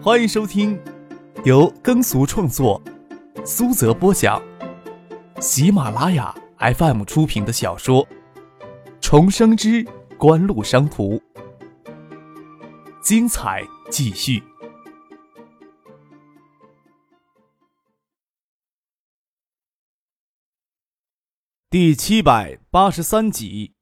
欢迎收听由耕俗创作、苏泽播讲、喜马拉雅 FM 出品的小说《重生之官路商途》，精彩继续，第七百八十三集。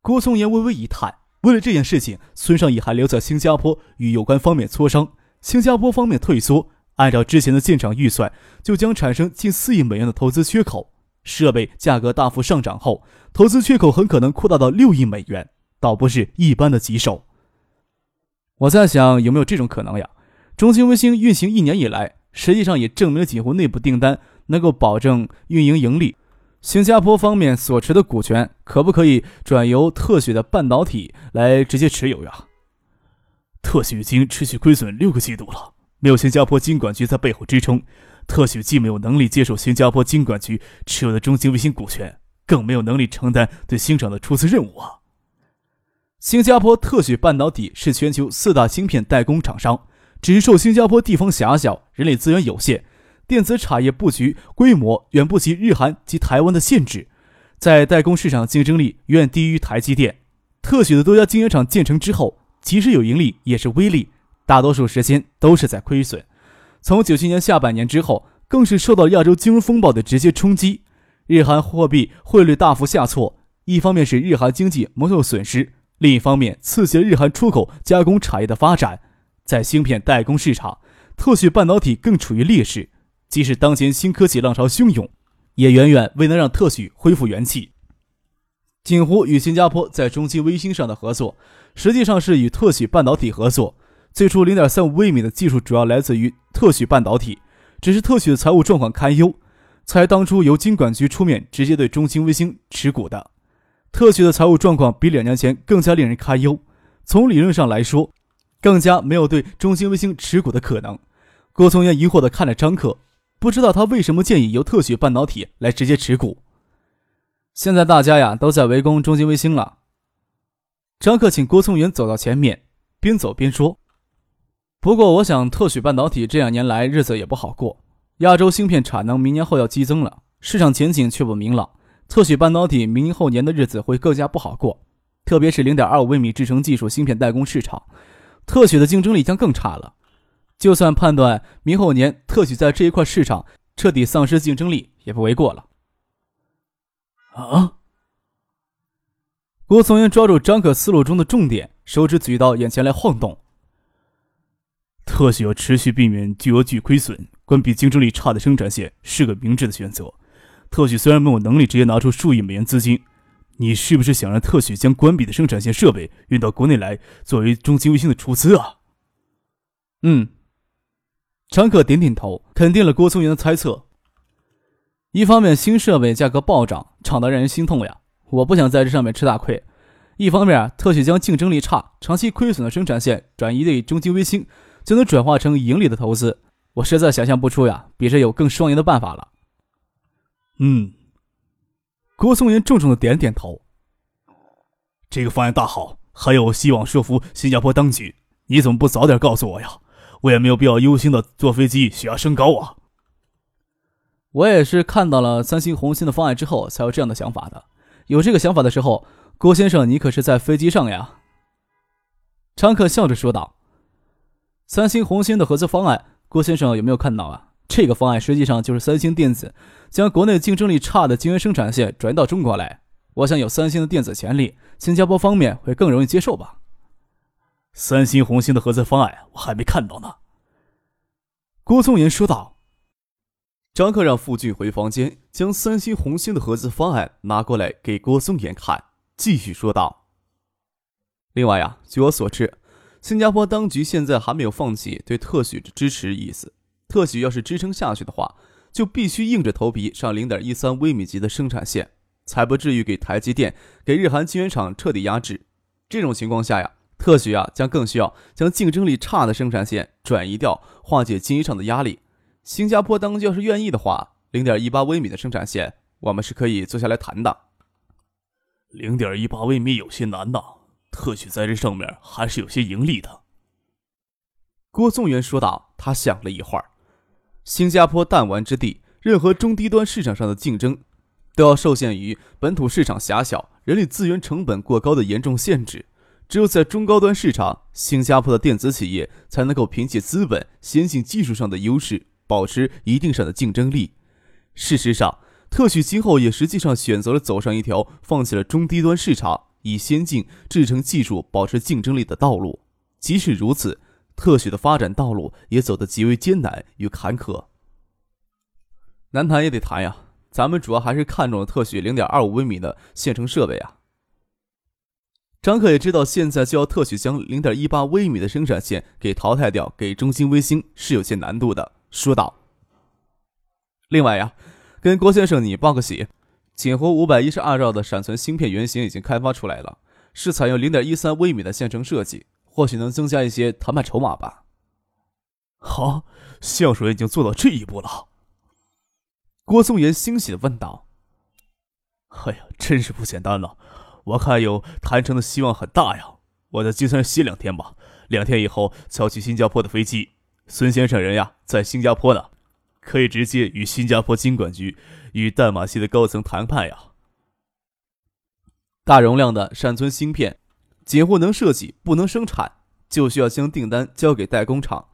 郭松岩微微一叹，为了这件事情，孙尚义还留在新加坡与有关方面磋商。新加坡方面退缩，按照之前的进场预算，就将产生近四亿美元的投资缺口。设备价格大幅上涨后，投资缺口很可能扩大到六亿美元，倒不是一般的棘手。我在想，有没有这种可能呀？中兴卫星运行一年以来，实际上也证明了几乎内部订单能够保证运营盈利。新加坡方面所持的股权可不可以转由特许的半导体来直接持有呀？特许已经持续亏损六个季度了，没有新加坡金管局在背后支撑，特许既没有能力接受新加坡金管局持有的中兴卫星股权，更没有能力承担对新厂的出资任务啊。新加坡特许半导体是全球四大芯片代工厂商，只是受新加坡地方狭小，人力资源有限。电子产业布局规模远不及日韩及台湾的限制，在代工市场竞争力远低于台积电。特许的多家晶圆厂建成之后，即使有盈利，也是微利，大多数时间都是在亏损。从九七年下半年之后，更是受到亚洲金融风暴的直接冲击，日韩货币汇率大幅下挫。一方面是日韩经济蒙受损失，另一方面刺激了日韩出口加工产业的发展。在芯片代工市场，特许半导体更处于劣势。即使当前新科技浪潮汹涌，也远远未能让特许恢复元气。锦湖与新加坡在中芯微星上的合作，实际上是与特许半导体合作。最初零点三五微米的技术主要来自于特许半导体，只是特许的财务状况堪忧，才当初由金管局出面直接对中兴微星持股的。特许的财务状况比两年前更加令人堪忧，从理论上来说，更加没有对中兴微星持股的可能。郭松岩疑惑地看着张克。不知道他为什么建议由特许半导体来直接持股。现在大家呀都在围攻中兴卫星了。张克请郭松元走到前面，边走边说：“不过我想，特许半导体这两年来日子也不好过。亚洲芯片产能明年后要激增了，市场前景却不明朗。特许半导体明后年的日子会更加不好过，特别是零点二五微米制程技术芯片代工市场，特许的竞争力将更差了。”就算判断明后年特许在这一块市场彻底丧失竞争力，也不为过了。啊！郭松英抓住张可思路中的重点，手指举到眼前来晃动。特许要持续避免巨额巨亏损，关闭竞争力差的生产线是个明智的选择。特许虽然没有能力直接拿出数亿美元资金，你是不是想让特许将关闭的生产线设备运到国内来，作为中兴卫星的出资啊？嗯。张可点点头，肯定了郭松元的猜测。一方面，新设备价格暴涨，涨得让人心痛呀。我不想在这上面吃大亏。一方面，特许将竞争力差、长期亏损的生产线转移给中金微星，就能转化成盈利的投资。我实在想象不出呀，比这有更双赢的办法了。嗯，郭松岩重重的点点头。这个方案大好，还有希望说服新加坡当局。你怎么不早点告诉我呀？我也没有必要忧心的坐飞机血压升高啊！我也是看到了三星红星的方案之后才有这样的想法的。有这个想法的时候，郭先生你可是在飞机上呀？张克笑着说道：“三星红星的合资方案，郭先生有没有看到啊？这个方案实际上就是三星电子将国内竞争力差的晶圆生产线转移到中国来。我想有三星的电子潜力，新加坡方面会更容易接受吧。”三星红星的合资方案我还没看到呢。”郭松岩说道。张克让傅俊回房间，将三星红星的合资方案拿过来给郭松岩看，继续说道：“另外呀，据我所知，新加坡当局现在还没有放弃对特许的支持意思。特许要是支撑下去的话，就必须硬着头皮上零点一三微米级的生产线，才不至于给台积电、给日韩晶圆厂彻底压制。这种情况下呀。”特许啊，将更需要将竞争力差的生产线转移掉，化解经营上的压力。新加坡当局要是愿意的话，零点一八微米的生产线，我们是可以坐下来谈的。零点一八微米有些难呐，特许在这上面还是有些盈利的。郭宗元说道。他想了一会儿，新加坡弹丸之地，任何中低端市场上的竞争，都要受限于本土市场狭小、人力资源成本过高的严重限制。只有在中高端市场，新加坡的电子企业才能够凭借资本、先进技术上的优势，保持一定上的竞争力。事实上，特许今后也实际上选择了走上一条放弃了中低端市场，以先进制程技术保持竞争力的道路。即使如此，特许的发展道路也走得极为艰难与坎坷。难谈也得谈呀，咱们主要还是看中了特许零点二五微米的线程设备啊。张克也知道，现在就要特许将零点一八微米的生产线给淘汰掉，给中兴微星是有些难度的。说道：“另外呀，跟郭先生你报个喜，锦湖五百一十二兆的闪存芯片原型已经开发出来了，是采用零点一三微米的线程设计，或许能增加一些谈判筹码吧。”好，橡水已经做到这一步了。郭松岩欣喜的问道：“哎呀，真是不简单了。”我看有谈成的希望很大呀！我在金山歇两天吧，两天以后才去新加坡的飞机。孙先生人呀，在新加坡呢，可以直接与新加坡经管局与淡马锡的高层谈判呀。大容量的闪存芯片，仅或能设计不能生产，就需要将订单交给代工厂。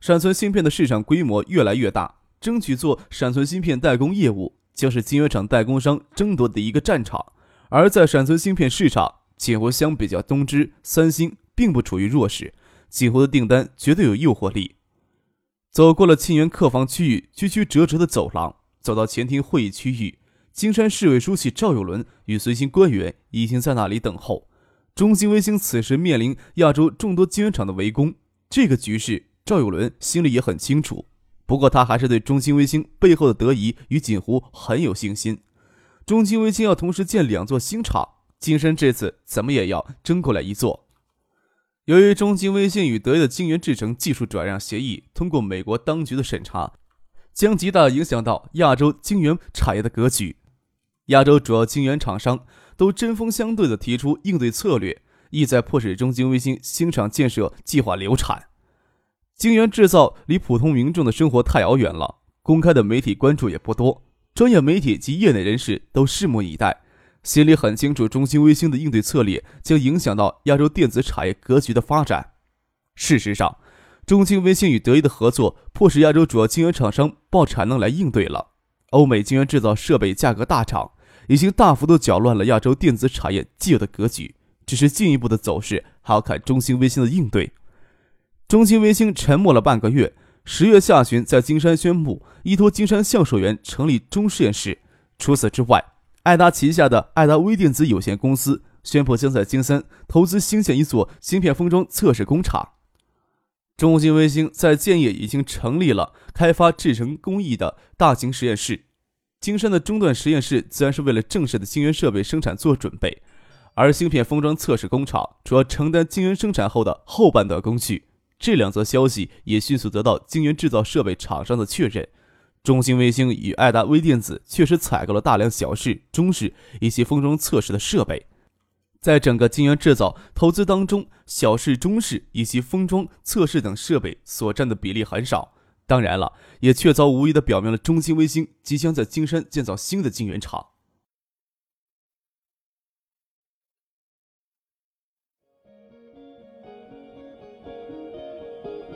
闪存芯片的市场规模越来越大，争取做闪存芯片代工业务，将是晶圆厂代工商争夺的一个战场。而在闪存芯片市场，锦湖相比较东芝、三星，并不处于弱势。锦湖的订单绝对有诱惑力。走过了沁园客房区域，曲曲折折的走廊，走到前厅会议区域，金山市委书记赵有伦与随行官员已经在那里等候。中兴微星此时面临亚洲众多晶圆厂的围攻，这个局势，赵有伦心里也很清楚。不过，他还是对中兴微星背后的德仪与锦湖很有信心。中金微星要同时建两座新厂，金山这次怎么也要争过来一座。由于中金微星与德意的晶圆制程技术转让协议通过美国当局的审查，将极大影响到亚洲晶圆产业的格局。亚洲主要晶圆厂商都针锋相对地提出应对策略，意在迫使中金微星新厂建设计划流产。晶圆制造离普通民众的生活太遥远了，公开的媒体关注也不多。专业媒体及业内人士都拭目以待，心里很清楚，中兴微星的应对策略将影响到亚洲电子产业格局的发展。事实上，中兴微星与德意的合作，迫使亚洲主要晶圆厂商爆产能来应对了。欧美晶圆制造设备价格大涨，已经大幅度搅乱了亚洲电子产业既有的格局。只是进一步的走势，还要看中兴微星的应对。中兴微星沉默了半个月。十月下旬，在金山宣布依托金山橡树园成立中实验室。除此之外，爱达旗下的爱达微电子有限公司宣布将在金山投资兴建一座芯片封装测试工厂。中兴微星在建业已经成立了开发制程工艺的大型实验室。金山的中段实验室自然是为了正式的晶圆设备生产做准备，而芯片封装测试工厂主要承担晶圆生产后的后半段工序。这两则消息也迅速得到晶圆制造设备厂商的确认。中兴微星与爱达微电子确实采购了大量小式、中式以及封装测试的设备。在整个晶圆制造投资当中，小式、中式以及封装测试等设备所占的比例很少。当然了，也确凿无疑地表明了中兴微星即将在金山建造新的晶圆厂。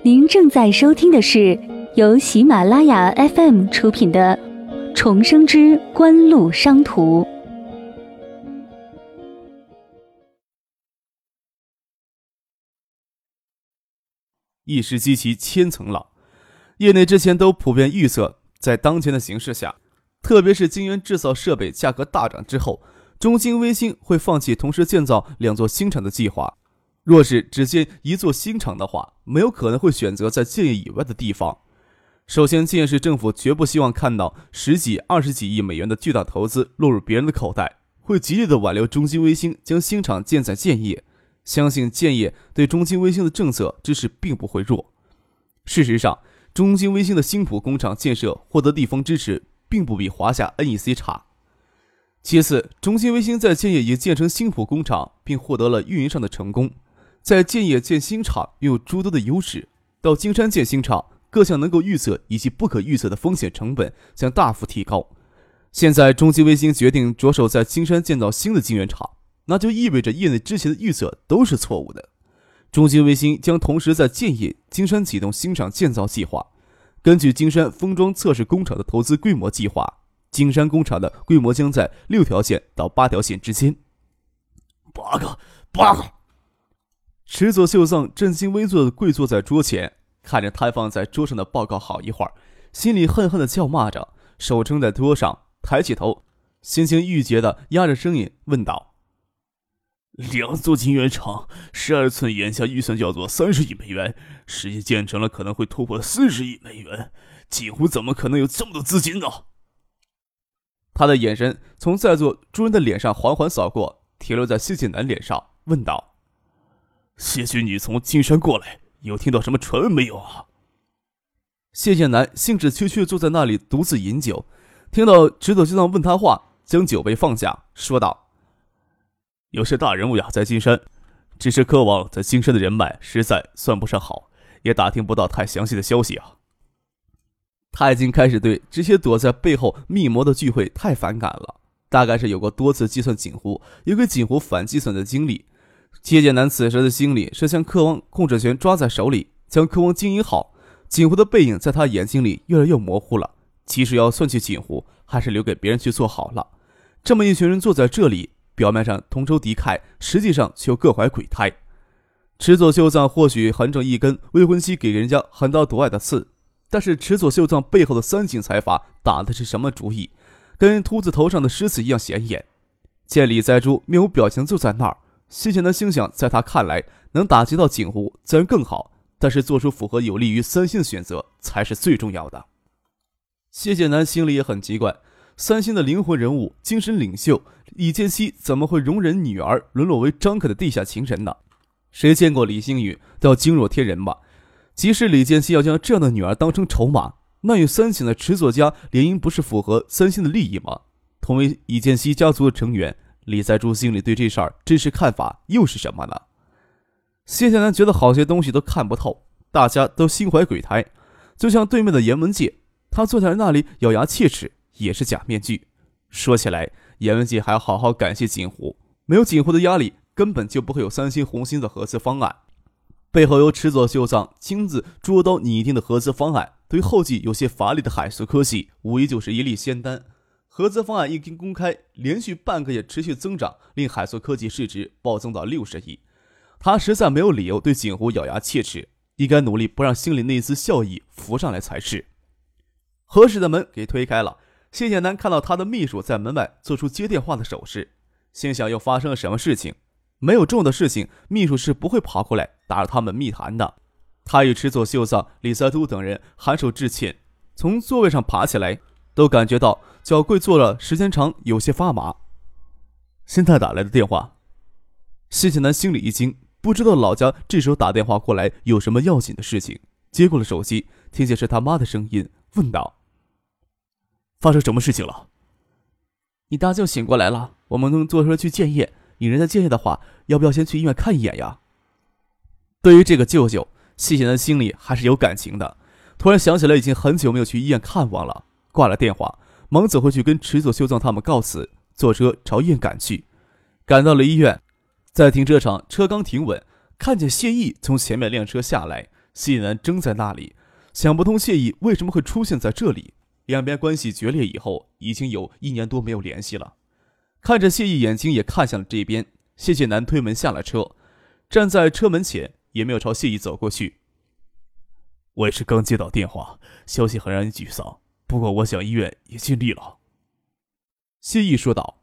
您正在收听的是由喜马拉雅 FM 出品的《重生之官路商途》。一时激起千层浪，业内之前都普遍预测，在当前的形势下，特别是晶圆制造设备价格大涨之后，中兴微星会放弃同时建造两座新厂的计划。若是只建一座新厂的话，没有可能会选择在建业以外的地方。首先，建业市政府绝不希望看到十几、二十几亿美元的巨大投资落入别人的口袋，会极力的挽留中兴微星将新厂建在建业。相信建业对中兴微星的政策支持并不会弱。事实上，中兴微星的新浦工厂建设获得地方支持，并不比华夏 NEC 差。其次，中兴微星在建业已建成新浦工厂，并获得了运营上的成功，在建业建新厂拥有诸多的优势。到金山建新厂，各项能够预测以及不可预测的风险成本将大幅提高。现在，中兴卫星决定着手在金山建造新的晶圆厂，那就意味着业内之前的预测都是错误的。中兴卫星将同时在建业、金山启动新厂建造计划。根据金山封装测试工厂的投资规模计划，金山工厂的规模将在六条线到八条线之间。八个，八个。池佐秀藏正襟危坐的跪坐在桌前，看着摊放在桌上的报告，好一会儿，心里恨恨的叫骂着，手撑在桌上，抬起头，心情郁结的压着声音问道：“两座晶圆厂，十二寸，眼下预算叫做三十亿美元，实际建成了可能会突破四十亿美元，几乎怎么可能有这么多资金呢？”他的眼神从在座诸人的脸上缓缓扫过，停留在谢晋南脸上，问道。谢君，你从金山过来，有听到什么传闻没有啊？谢剑南兴致缺缺坐在那里独自饮酒，听到池佐秀藏问他话，将酒杯放下，说道：“有些大人物呀，在金山，只是渴望在金山的人脉实在算不上好，也打听不到太详细的消息啊。”他已经开始对这些躲在背后密谋的聚会太反感了，大概是有过多次计算锦湖，有给锦湖反计算的经历。谢剑南此时的心里是将科王控制权抓在手里，将科王经营好。锦湖的背影在他眼睛里越来越模糊了。其实要算计锦湖，还是留给别人去做好了。这么一群人坐在这里，表面上同仇敌忾，实际上却各怀鬼胎。池佐秀藏或许横着一根未婚妻给人家横刀夺爱的刺，但是池佐秀藏背后的三井财阀打的是什么主意？跟秃子头上的狮子一样显眼。见李在珠面无表情坐在那儿。谢剑南心想，在他看来，能打击到景湖自然更好，但是做出符合有利于三星的选择才是最重要的。谢剑南心里也很奇怪，三星的灵魂人物、精神领袖李建熙怎么会容忍女儿沦落为张可的地下情人呢？谁见过李星宇都要惊若天人吧？即使李建熙要将这样的女儿当成筹码，那与三星的池作家联姻不是符合三星的利益吗？同为李建熙家族的成员。李在珠心里对这事儿真实看法又是什么呢？谢剑南觉得好些东西都看不透，大家都心怀鬼胎，就像对面的严文界，他坐在那里咬牙切齿，也是假面具。说起来，严文界还要好好感谢锦湖，没有锦湖的压力，根本就不会有三星红星的合资方案。背后由池佐秀藏亲自捉刀拟定的合资方案，对后继有些乏力的海素科技，无疑就是一粒仙丹。合资方案一经公开，连续半个月持续增长，令海素科技市值暴增到六十亿。他实在没有理由对景湖咬牙切齿，应该努力不让心里那一丝笑意浮上来才是。合适的门给推开了，谢剑南看到他的秘书在门外做出接电话的手势，心想又发生了什么事情？没有重要的事情，秘书是不会跑过来打扰他们密谈的。他与池佐秀藏、李赛都等人颔首致歉，从座位上爬起来。都感觉到小贵坐了时间长，有些发麻。现在打来的电话，谢谢南心里一惊，不知道老家这时候打电话过来有什么要紧的事情。接过了手机，听见是他妈的声音，问道：“发生什么事情了？”你大舅醒过来了，我们能坐车去建业。你人在建业的话，要不要先去医院看一眼呀？对于这个舅舅，谢剑南心里还是有感情的。突然想起来，已经很久没有去医院看望了。挂了电话，忙走回去跟池佐修藏他们告辞，坐车朝医院赶去。赶到了医院，在停车场，车刚停稳，看见谢意从前面辆车下来，谢南怔在那里，想不通谢意为什么会出现在这里。两边关系决裂以后，已经有一年多没有联系了。看着谢意，眼睛也看向了这边。谢谢南推门下了车，站在车门前，也没有朝谢意走过去。我也是刚接到电话，消息很让人沮丧。不过，我想医院也尽力了。”谢意说道。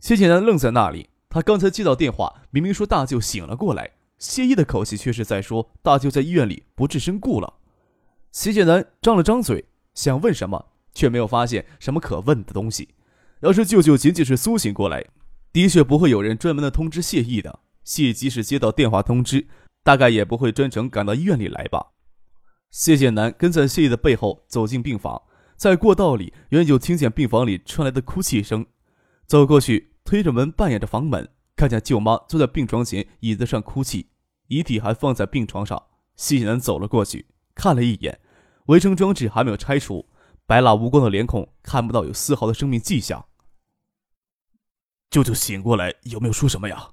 谢剑南愣在那里，他刚才接到电话，明明说大舅醒了过来，谢意的口气却是在说大舅在医院里不治身故了。谢剑南张了张嘴，想问什么，却没有发现什么可问的东西。要是舅舅仅仅是苏醒过来，的确不会有人专门的通知谢意的。谢即使接到电话通知，大概也不会专程赶到医院里来吧。谢剑南跟在谢意的背后走进病房。在过道里，远远就听见病房里传来的哭泣声。走过去，推着门，扮演着房门，看见舅妈坐在病床前椅子上哭泣，遗体还放在病床上。谢谢南走了过去，看了一眼，围生装置还没有拆除，白蜡无光的脸孔看不到有丝毫的生命迹象。舅舅醒过来有没有说什么呀？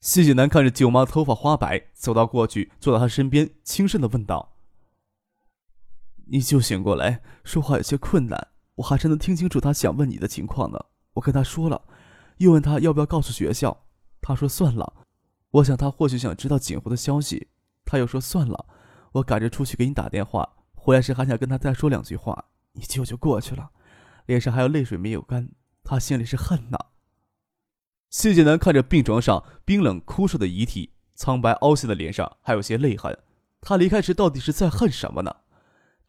谢谢南看着舅妈头发花白，走到过去，坐到她身边，轻声的问道：“你舅醒过来，说话有些困难，我还是能听清楚他想问你的情况呢。我跟他说了，又问他要不要告诉学校，他说算了。我想他或许想知道锦湖的消息，他又说算了。我赶着出去给你打电话，回来时还想跟他再说两句话，你舅就过去了，脸上还有泪水没有干，他心里是恨呐。”谢剑南看着病床上冰冷枯瘦的遗体，苍白凹陷的脸上还有些泪痕。他离开时到底是在恨什么呢？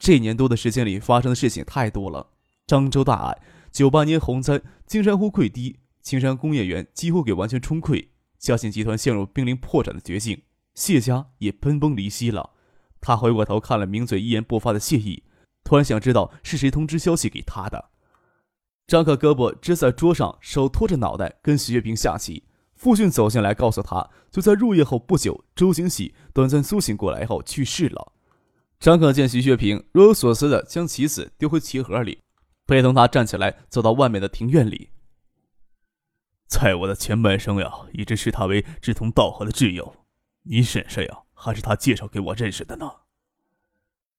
这一年多的时间里发生的事情太多了：漳州大案、九八年洪灾、金山湖溃堤、青山工业园几乎给完全冲溃，嘉信集团陷入濒临破产的绝境，谢家也分崩离析了。他回过头看了名嘴一言不发的谢意，突然想知道是谁通知消息给他的。张可胳膊支在桌上，手托着脑袋，跟徐月平下棋。父亲走进来，告诉他，就在入夜后不久，周星喜短暂苏醒过来后去世了。张可见徐学平若有所思的将棋子丢回棋盒里，陪同他站起来，走到外面的庭院里。在我的前半生呀，一直视他为志同道合的挚友。你婶婶呀，还是他介绍给我认识的呢。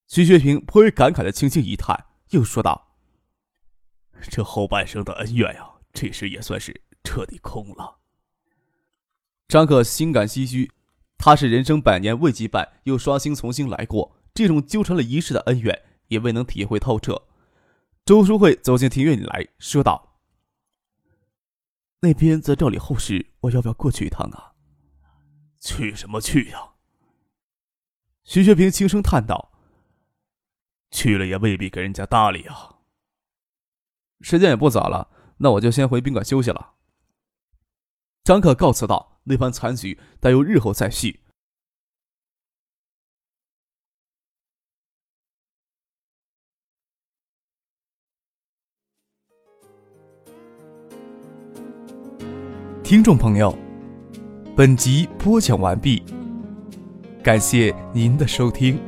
徐学平颇为感慨的轻轻一叹，又说道。这后半生的恩怨呀，这时也算是彻底空了。张可心感唏嘘，他是人生百年未及败，又刷新重新来过，这种纠缠了一世的恩怨也未能体会透彻。周淑慧走进庭院里来说道：“那边在料理后事，我要不要过去一趟啊？”“去什么去呀？”徐学平轻声叹道：“去了也未必给人家搭理啊。”时间也不早了，那我就先回宾馆休息了。张可告辞道：“那番残局，待由日后再续。”听众朋友，本集播讲完毕，感谢您的收听。